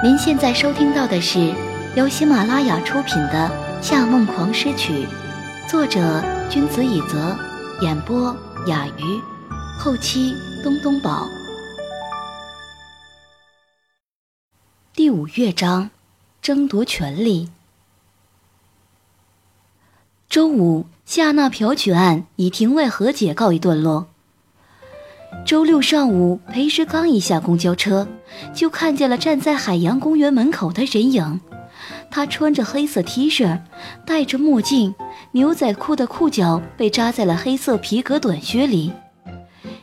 您现在收听到的是由喜马拉雅出品的《夏梦狂诗曲》，作者君子以泽，演播雅鱼，后期东东宝。第五乐章，争夺权力。周五，夏娜嫖取案以庭外和解告一段落。周六上午，裴时刚一下公交车，就看见了站在海洋公园门口的人影。他穿着黑色 T 恤，戴着墨镜，牛仔裤的裤脚被扎在了黑色皮革短靴里。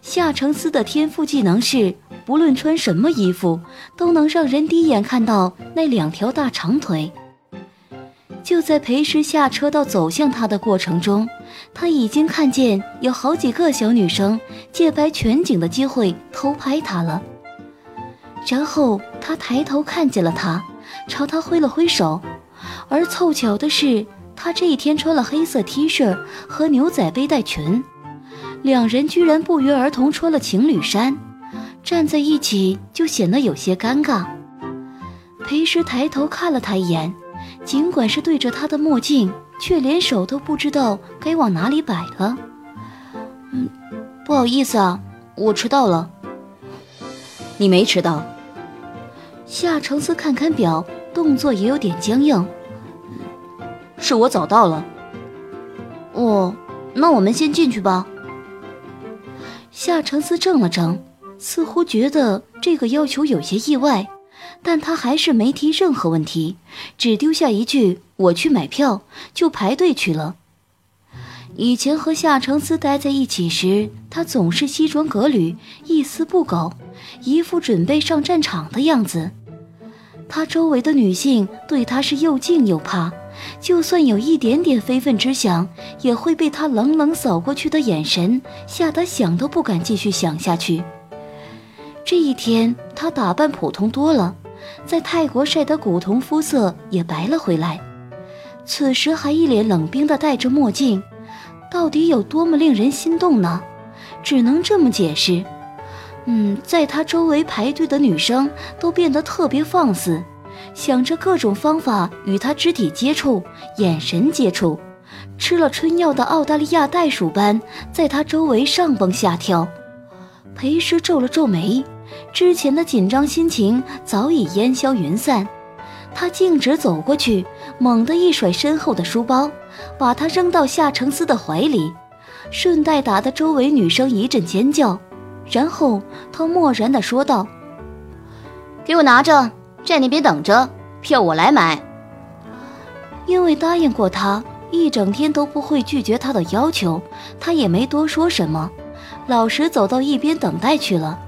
夏承思的天赋技能是，不论穿什么衣服，都能让人第一眼看到那两条大长腿。就在裴时下车到走向他的过程中，他已经看见有好几个小女生借拍全景的机会偷拍他了。然后他抬头看见了他，朝他挥了挥手。而凑巧的是，他这一天穿了黑色 T 恤和牛仔背带裙，两人居然不约而同穿了情侣衫，站在一起就显得有些尴尬。裴时抬头看了他一眼。尽管是对着他的墨镜，却连手都不知道该往哪里摆了。嗯，不好意思啊，我迟到了。你没迟到。夏承思看看表，动作也有点僵硬。是我早到了。哦，那我们先进去吧。夏承思怔了怔，似乎觉得这个要求有些意外。但他还是没提任何问题，只丢下一句“我去买票”，就排队去了。以前和夏承思待在一起时，他总是西装革履，一丝不苟，一副准备上战场的样子。他周围的女性对他是又敬又怕，就算有一点点非分之想，也会被他冷冷扫过去的眼神吓得想都不敢继续想下去。这一天，他打扮普通多了，在泰国晒的古铜肤色也白了回来。此时还一脸冷冰的戴着墨镜，到底有多么令人心动呢？只能这么解释。嗯，在他周围排队的女生都变得特别放肆，想着各种方法与他肢体接触、眼神接触，吃了春药的澳大利亚袋鼠般在他周围上蹦下跳。裴师皱了皱眉。之前的紧张心情早已烟消云散，他径直走过去，猛地一甩身后的书包，把它扔到夏承思的怀里，顺带打得周围女生一阵尖叫。然后他漠然地说道：“给我拿着，在那边等着，票我来买。”因为答应过他，一整天都不会拒绝他的要求，他也没多说什么，老实走到一边等待去了。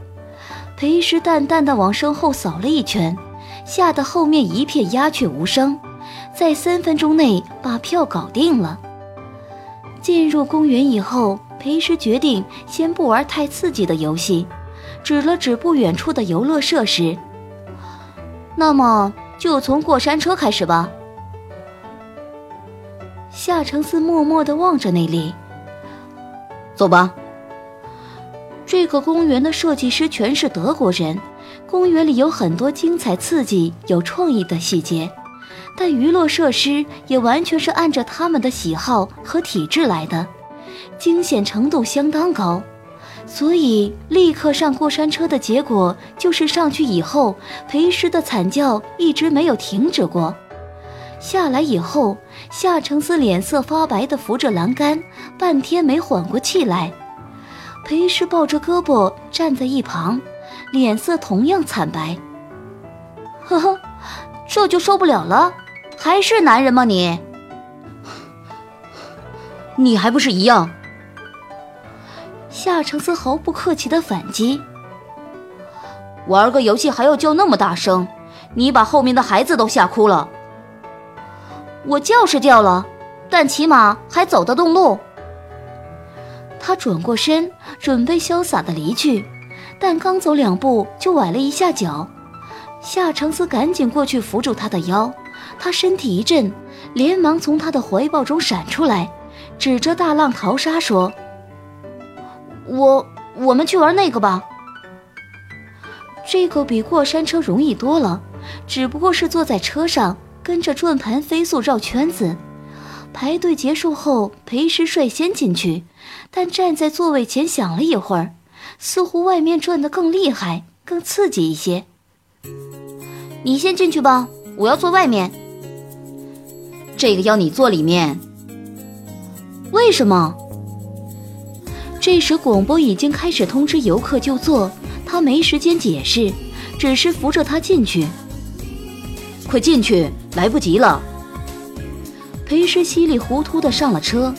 裴时淡淡的往身后扫了一圈，吓得后面一片鸦雀无声，在三分钟内把票搞定了。进入公园以后，裴时决定先不玩太刺激的游戏，指了指不远处的游乐设施。那么就从过山车开始吧。夏承思默默地望着那里，走吧。这个公园的设计师全是德国人，公园里有很多精彩刺激、有创意的细节，但娱乐设施也完全是按照他们的喜好和体质来的，惊险程度相当高。所以立刻上过山车的结果就是上去以后，裴师的惨叫一直没有停止过。下来以后，夏承思脸色发白的扶着栏杆，半天没缓过气来。裴氏抱着胳膊站在一旁，脸色同样惨白。呵呵，这就受不了了？还是男人吗你？你还不是一样？夏承思毫不客气的反击。玩个游戏还要叫那么大声，你把后面的孩子都吓哭了。我叫是叫了，但起码还走得动路。他转过身，准备潇洒的离去，但刚走两步就崴了一下脚。夏承思赶紧过去扶住他的腰，他身体一震，连忙从他的怀抱中闪出来，指着大浪淘沙说：“我，我们去玩那个吧。”这个比过山车容易多了，只不过是坐在车上，跟着转盘飞速绕圈子。排队结束后，裴师率先进去，但站在座位前想了一会儿，似乎外面转得更厉害、更刺激一些。你先进去吧，我要坐外面。这个要你坐里面。为什么？这时广播已经开始通知游客就座。他没时间解释，只是扶着他进去。快进去，来不及了。裴师稀里糊涂的上了车，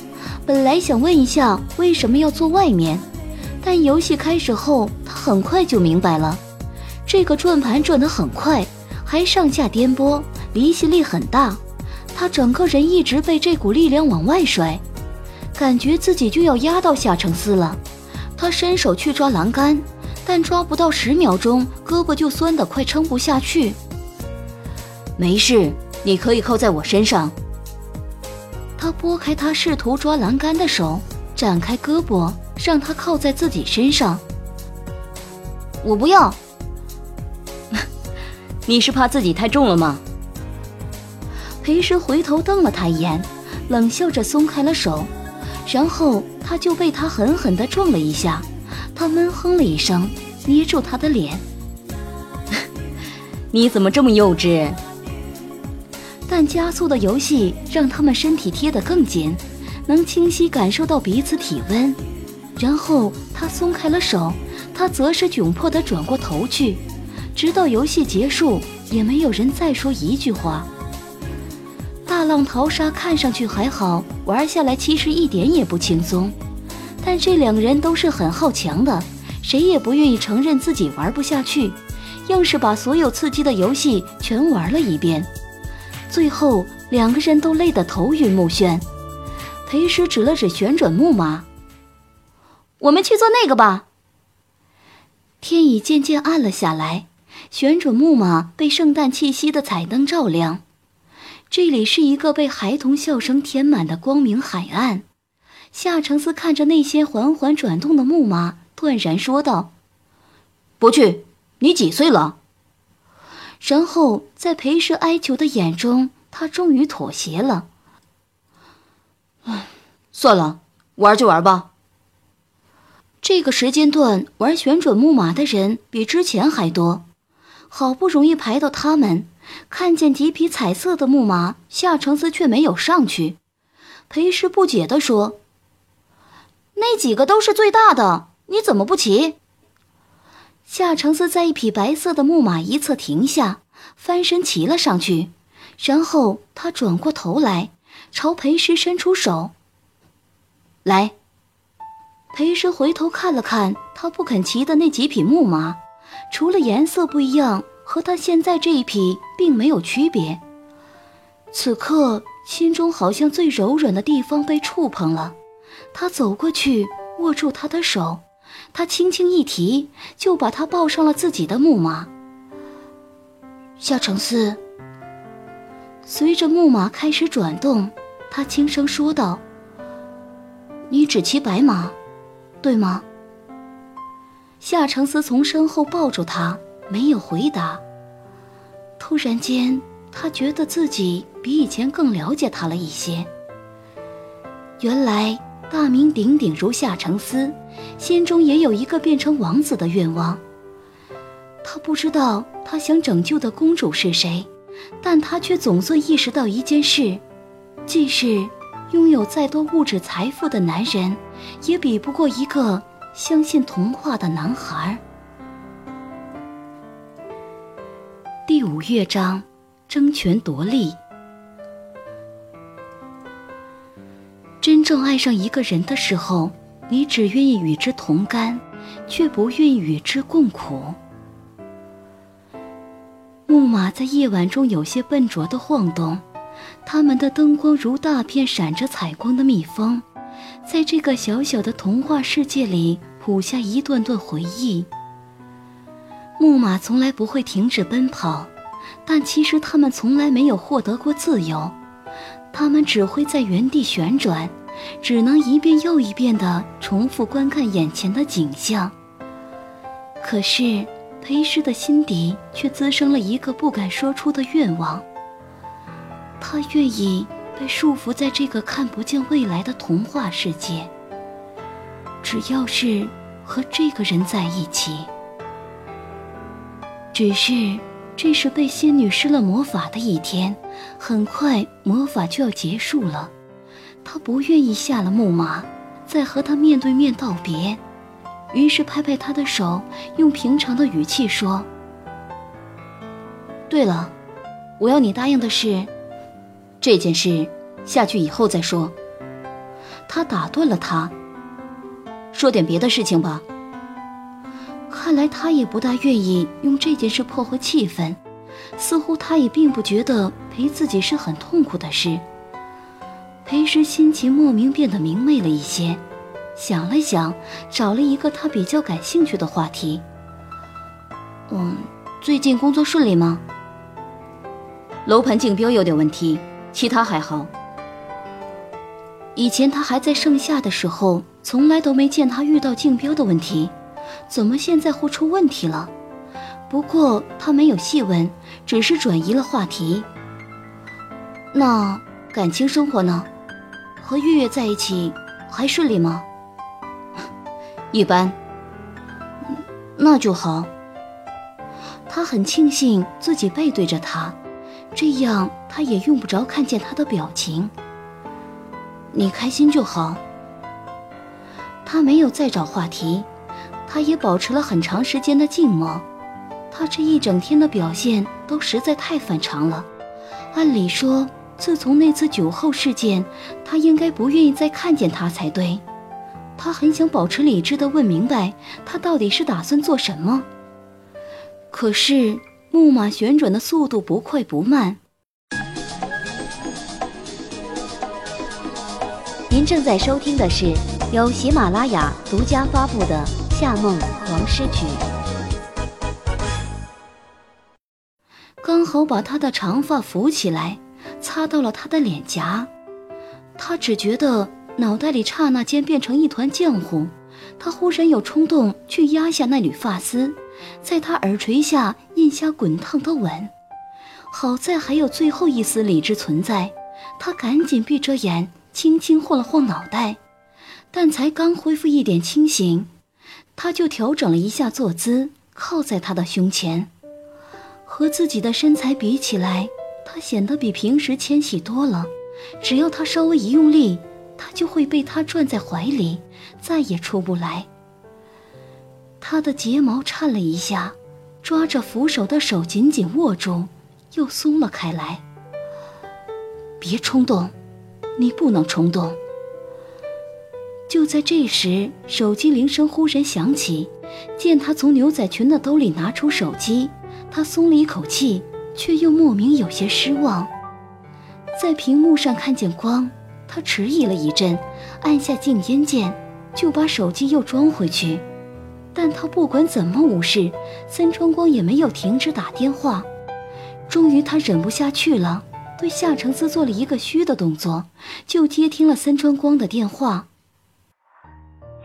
本来想问一下为什么要坐外面，但游戏开始后，他很快就明白了。这个转盘转得很快，还上下颠簸，离心力很大，他整个人一直被这股力量往外甩，感觉自己就要压到夏承思了。他伸手去抓栏杆。但抓不到十秒钟，胳膊就酸得快撑不下去。没事，你可以靠在我身上。拨开他试图抓栏杆的手，展开胳膊，让他靠在自己身上。我不要。你是怕自己太重了吗？裴时回头瞪了他一眼，冷笑着松开了手，然后他就被他狠狠地撞了一下。他闷哼了一声，捏住他的脸。你怎么这么幼稚？但加速的游戏让他们身体贴得更紧，能清晰感受到彼此体温。然后他松开了手，他则是窘迫地转过头去，直到游戏结束，也没有人再说一句话。大浪淘沙看上去还好，玩下来其实一点也不轻松。但这两个人都是很好强的，谁也不愿意承认自己玩不下去，硬是把所有刺激的游戏全玩了一遍。最后两个人都累得头晕目眩。裴师指了指旋转木马：“我们去做那个吧。”天已渐渐暗了下来，旋转木马被圣诞气息的彩灯照亮。这里是一个被孩童笑声填满的光明海岸。夏承思看着那些缓缓转动的木马，断然说道：“不去，你几岁了？”然后在裴氏哀求的眼中，他终于妥协了。唉，算了，玩就玩吧。这个时间段玩旋转木马的人比之前还多，好不容易排到他们，看见几匹彩色的木马，夏承思却没有上去。裴氏不解地说。那几个都是最大的，你怎么不骑？夏承思在一匹白色的木马一侧停下，翻身骑了上去，然后他转过头来，朝裴师伸出手。来，裴师回头看了看他不肯骑的那几匹木马，除了颜色不一样，和他现在这一匹并没有区别。此刻心中好像最柔软的地方被触碰了。他走过去，握住他的手，他轻轻一提，就把他抱上了自己的木马。夏承思，随着木马开始转动，他轻声说道：“你只骑白马，对吗？”夏承思从身后抱住他，没有回答。突然间，他觉得自己比以前更了解他了一些。原来。大名鼎鼎如夏承思，心中也有一个变成王子的愿望。他不知道他想拯救的公主是谁，但他却总算意识到一件事：即使拥有再多物质财富的男人，也比不过一个相信童话的男孩。第五乐章，争权夺利。真正爱上一个人的时候，你只愿意与之同甘，却不愿与之共苦。木马在夜晚中有些笨拙地晃动，它们的灯光如大片闪着彩光的蜜蜂，在这个小小的童话世界里谱下一段段回忆。木马从来不会停止奔跑，但其实它们从来没有获得过自由。他们只会在原地旋转，只能一遍又一遍地重复观看眼前的景象。可是，裴诗的心底却滋生了一个不敢说出的愿望。他愿意被束缚在这个看不见未来的童话世界，只要是和这个人在一起。只是，这是被仙女施了魔法的一天，很快魔法就要结束了。他不愿意下了木马，再和他面对面道别。于是拍拍他的手，用平常的语气说：“对了，我要你答应的是，这件事下去以后再说。”他打断了他，说点别的事情吧。看来他也不大愿意用这件事破坏气氛，似乎他也并不觉得陪自己是很痛苦的事。裴时心情莫名变得明媚了一些。想了想，找了一个他比较感兴趣的话题。嗯，最近工作顺利吗？楼盘竞标有点问题，其他还好。以前他还在盛夏的时候，从来都没见他遇到竞标的问题，怎么现在会出问题了？不过他没有细问，只是转移了话题。那感情生活呢？和月月在一起还顺利吗？一般，那就好。他很庆幸自己背对着他，这样他也用不着看见他的表情。你开心就好。他没有再找话题，他也保持了很长时间的静默。他这一整天的表现都实在太反常了。按理说，自从那次酒后事件，他应该不愿意再看见他才对。他很想保持理智的问明白，他到底是打算做什么。可是木马旋转的速度不快不慢。您正在收听的是由喜马拉雅独家发布的《夏梦王诗曲》。刚好把他的长发扶起来，擦到了他的脸颊。他只觉得。脑袋里刹那间变成一团浆糊，他忽然有冲动去压下那缕发丝，在他耳垂下印下滚烫的吻。好在还有最后一丝理智存在，他赶紧闭着眼，轻轻晃了晃脑袋。但才刚恢复一点清醒，他就调整了一下坐姿，靠在他的胸前。和自己的身材比起来，他显得比平时纤细多了。只要他稍微一用力。他就会被他攥在怀里，再也出不来。他的睫毛颤了一下，抓着扶手的手紧紧握住，又松了开来。别冲动，你不能冲动。就在这时，手机铃声忽然响起，见他从牛仔裙的兜里拿出手机，他松了一口气，却又莫名有些失望。在屏幕上看见光。他迟疑了一阵，按下静音键，就把手机又装回去。但他不管怎么无视，三川光也没有停止打电话。终于，他忍不下去了，对夏承思做了一个虚的动作，就接听了三川光的电话。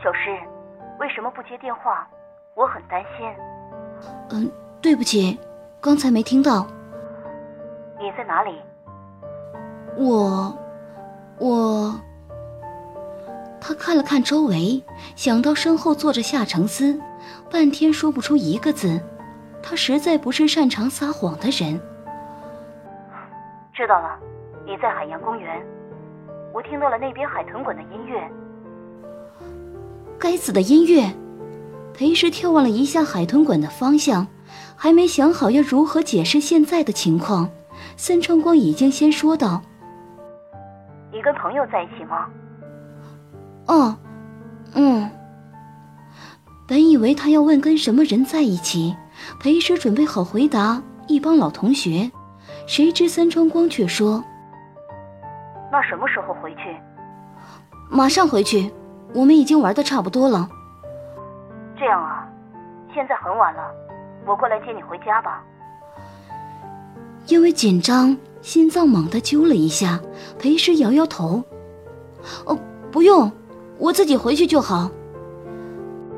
小诗，为什么不接电话？我很担心。嗯，对不起，刚才没听到。你在哪里？我。我，他看了看周围，想到身后坐着夏承思，半天说不出一个字。他实在不是擅长撒谎的人。知道了，你在海洋公园，我听到了那边海豚馆的音乐。该死的音乐！裴时眺望了一下海豚馆的方向，还没想好要如何解释现在的情况，森川光已经先说道。你跟朋友在一起吗？哦，嗯。本以为他要问跟什么人在一起，裴师准备好回答一帮老同学，谁知三川光却说：“那什么时候回去？”马上回去，我们已经玩的差不多了。这样啊，现在很晚了，我过来接你回家吧。因为紧张。心脏猛地揪了一下，裴师摇摇头：“哦，不用，我自己回去就好。”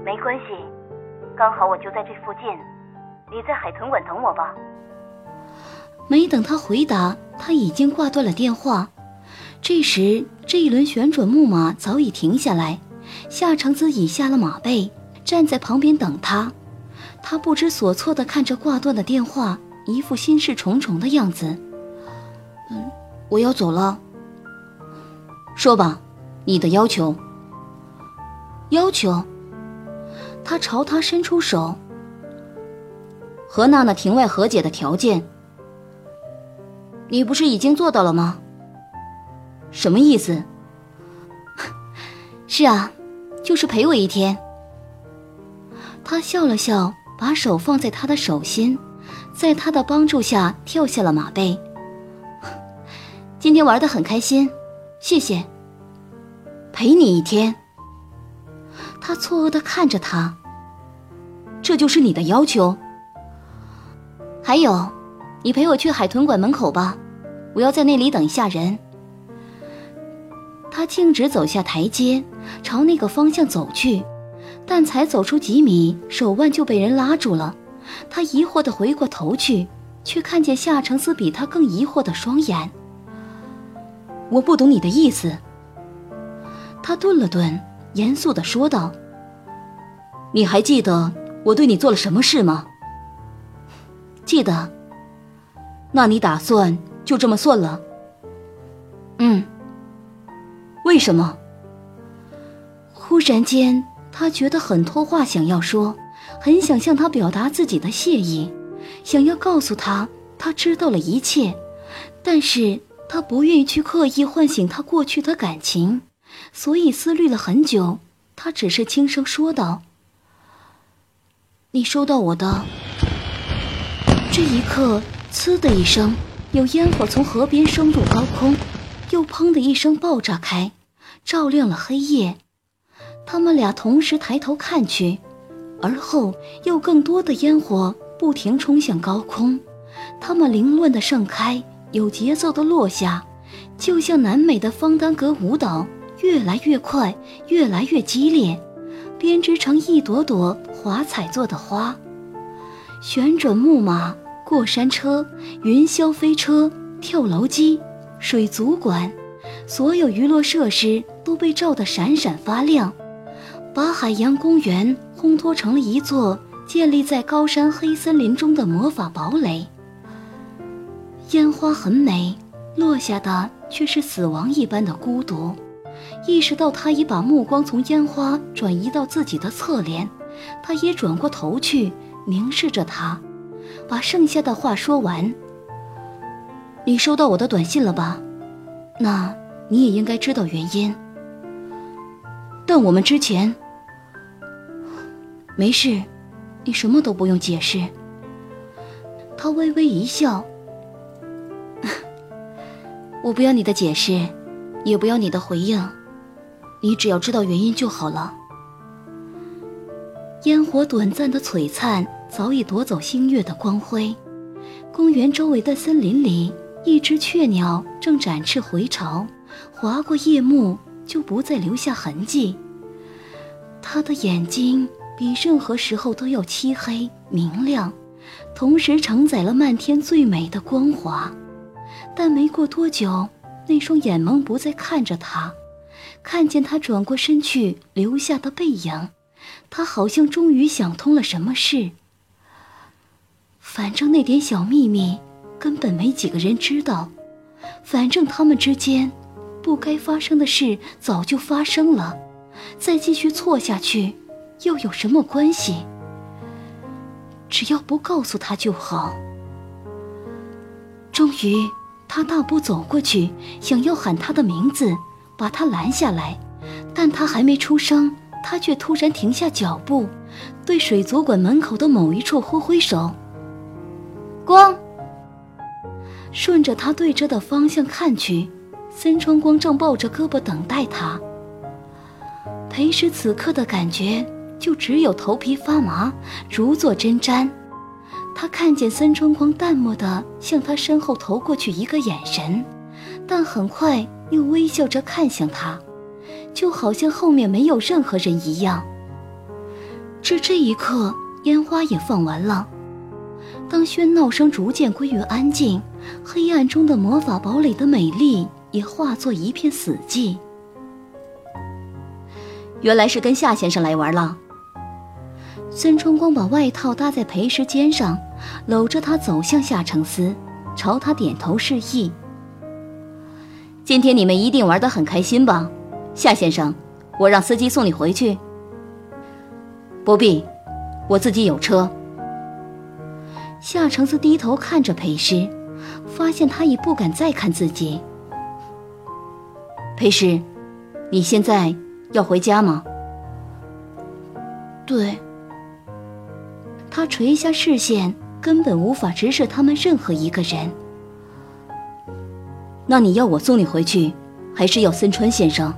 没关系，刚好我就在这附近，你在海豚馆等我吧。没等他回答，他已经挂断了电话。这时，这一轮旋转木马早已停下来，夏承子已下了马背，站在旁边等他。他不知所措地看着挂断的电话，一副心事重重的样子。嗯，我要走了。说吧，你的要求。要求。他朝他伸出手。和娜娜庭外和解的条件，你不是已经做到了吗？什么意思？是啊，就是陪我一天。他笑了笑，把手放在他的手心，在他的帮助下跳下了马背。今天玩的很开心，谢谢。陪你一天。他错愕的看着他。这就是你的要求？还有，你陪我去海豚馆门口吧，我要在那里等一下人。他径直走下台阶，朝那个方向走去，但才走出几米，手腕就被人拉住了。他疑惑的回过头去，却看见夏承思比他更疑惑的双眼。我不懂你的意思。他顿了顿，严肃的说道：“你还记得我对你做了什么事吗？”记得，那你打算就这么算了？嗯。为什么？忽然间，他觉得很多话想要说，很想向他表达自己的谢意，想要告诉他他知道了一切，但是他不愿意去刻意唤醒他过去的感情，所以思虑了很久，他只是轻声说道：“你收到我的。”这一刻，呲的一声，有烟火从河边升入高空，又砰的一声爆炸开，照亮了黑夜。他们俩同时抬头看去，而后又更多的烟火不停冲向高空，它们凌乱的盛开，有节奏的落下，就像南美的方丹格舞蹈，越来越快，越来越激烈，编织成一朵朵华彩做的花，旋转木马。过山车、云霄飞车、跳楼机、水族馆，所有娱乐设施都被照得闪闪发亮，把海洋公园烘托成了一座建立在高山黑森林中的魔法堡垒。烟花很美，落下的却是死亡一般的孤独。意识到他已把目光从烟花转移到自己的侧脸，他也转过头去凝视着他。把剩下的话说完。你收到我的短信了吧？那你也应该知道原因。但我们之前……没事，你什么都不用解释。他微微一笑。我不要你的解释，也不要你的回应，你只要知道原因就好了。烟火短暂的璀璨。早已夺走星月的光辉，公园周围的森林里，一只雀鸟正展翅回巢，划过夜幕就不再留下痕迹。它的眼睛比任何时候都要漆黑明亮，同时承载了漫天最美的光华。但没过多久，那双眼眸不再看着他，看见他转过身去留下的背影，他好像终于想通了什么事。反正那点小秘密，根本没几个人知道。反正他们之间，不该发生的事早就发生了，再继续错下去，又有什么关系？只要不告诉他就好。终于，他大步走过去，想要喊他的名字，把他拦下来，但他还没出声，他却突然停下脚步，对水族馆门口的某一处挥挥手。光，顺着他对着的方向看去，森川光正抱着胳膊等待他。裴时此刻的感觉就只有头皮发麻，如坐针毡。他看见三春光淡漠地向他身后投过去一个眼神，但很快又微笑着看向他，就好像后面没有任何人一样。至这一刻，烟花也放完了。当喧闹声逐渐归于安静，黑暗中的魔法堡垒的美丽也化作一片死寂。原来是跟夏先生来玩了。孙春光把外套搭在裴师肩上，搂着他走向夏承思，朝他点头示意。今天你们一定玩得很开心吧，夏先生，我让司机送你回去。不必，我自己有车。夏承思低头看着裴师，发现他已不敢再看自己。裴师，你现在要回家吗？对。他垂下视线，根本无法直视他们任何一个人。那你要我送你回去，还是要森川先生？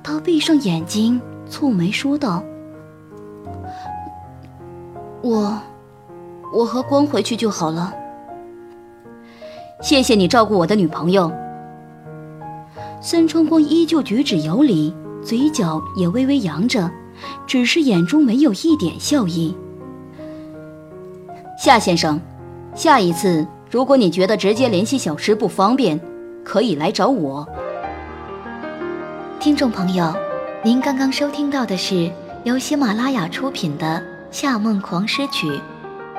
他闭上眼睛，蹙眉说道：“我，我和光回去就好了。谢谢你照顾我的女朋友。”孙春光依旧举止有礼，嘴角也微微扬着。只是眼中没有一点笑意。夏先生，下一次如果你觉得直接联系小石不方便，可以来找我。听众朋友，您刚刚收听到的是由喜马拉雅出品的《夏梦狂诗曲》，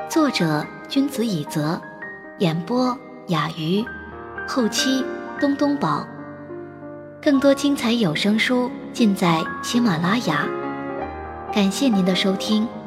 作者君子以泽，演播雅鱼，后期东东宝。更多精彩有声书尽在喜马拉雅。感谢您的收听。